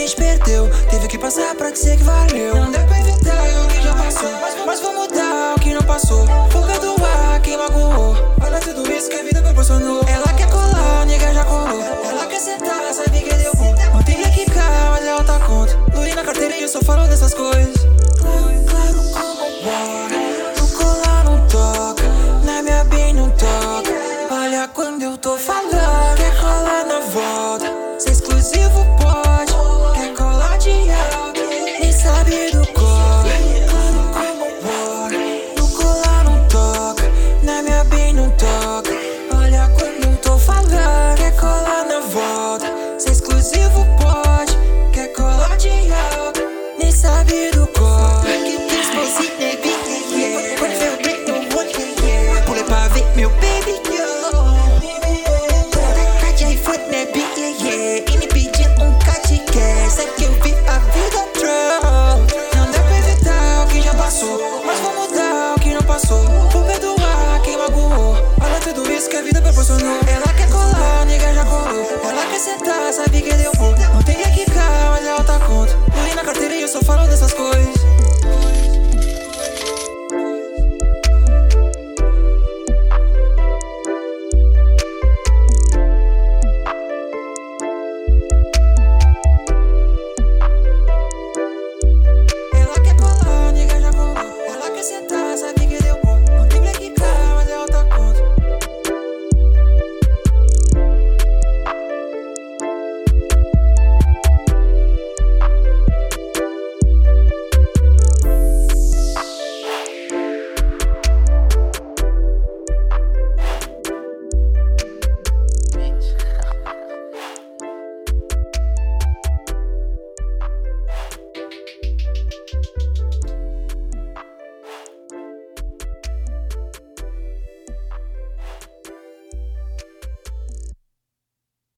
gente perdeu. Teve que passar pra dizer que valeu. Não deu pra evitar o que já passou. Mas, vou mudar o que não passou. Fuga do ar, quem magoou. Olha tudo isso que a vida proporcionou. Ela quer colar, nega já colou. Ela quer sentar, sabe que deu bom. Tem que ficar, mas ela tá conta. Luri na carteira e eu só falo dessas coisas. Claro, claro como bora. Tu colar não toca, na minha bem não toca. Olha quando eu tô falando, Ela quer colar, nega já colou. Ela quer sentar, sabe que deu